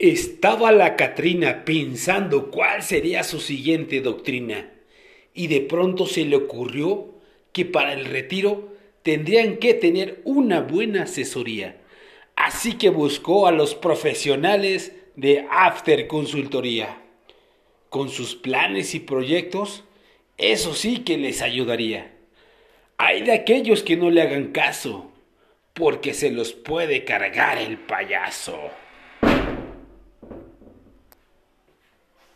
Estaba la Catrina pensando cuál sería su siguiente doctrina, y de pronto se le ocurrió que para el retiro tendrían que tener una buena asesoría. Así que buscó a los profesionales de After Consultoría. Con sus planes y proyectos, eso sí que les ayudaría. Hay de aquellos que no le hagan caso, porque se los puede cargar el payaso.